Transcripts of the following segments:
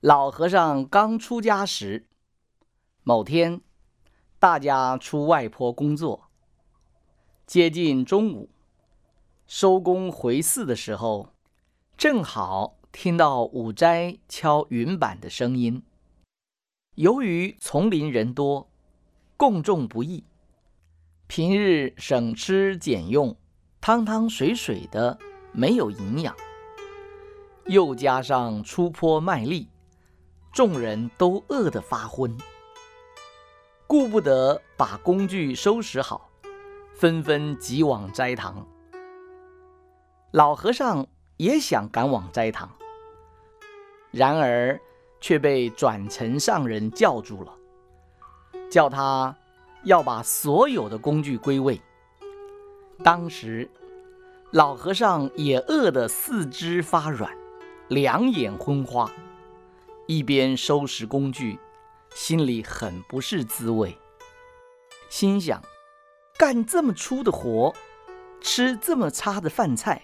老和尚刚出家时，某天，大家出外坡工作，接近中午，收工回寺的时候，正好听到五斋敲云板的声音。由于丛林人多，共种不易，平日省吃俭用，汤汤水水的，没有营养，又加上出坡卖力。众人都饿得发昏，顾不得把工具收拾好，纷纷急往斋堂。老和尚也想赶往斋堂，然而却被转尘上人叫住了，叫他要把所有的工具归位。当时老和尚也饿得四肢发软，两眼昏花。一边收拾工具，心里很不是滋味。心想：干这么粗的活，吃这么差的饭菜，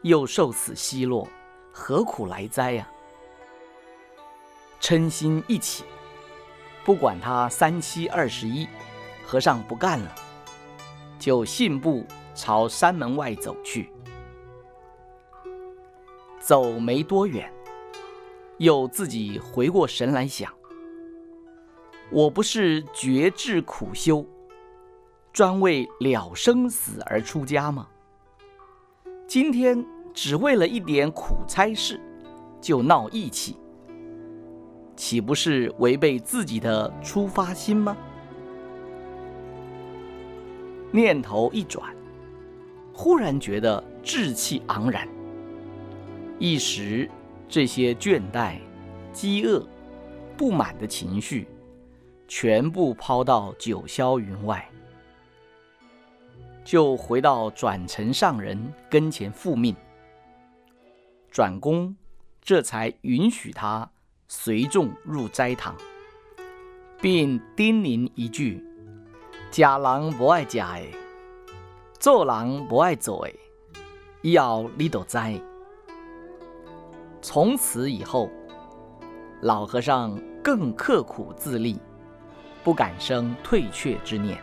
又受此奚落，何苦来哉呀？嗔心一起，不管他三七二十一，和尚不干了，就信步朝山门外走去。走没多远。又自己回过神来想：我不是绝志苦修，专为了生死而出家吗？今天只为了一点苦差事，就闹义气，岂不是违背自己的出发心吗？念头一转，忽然觉得志气昂然，一时。这些倦怠、饥饿、不满的情绪，全部抛到九霄云外，就回到转尘上人跟前复命。转公这才允许他随众入斋堂，并叮咛一句：“假人不爱假的，做人不爱做的，以后你都知。”从此以后，老和尚更刻苦自立，不敢生退却之念。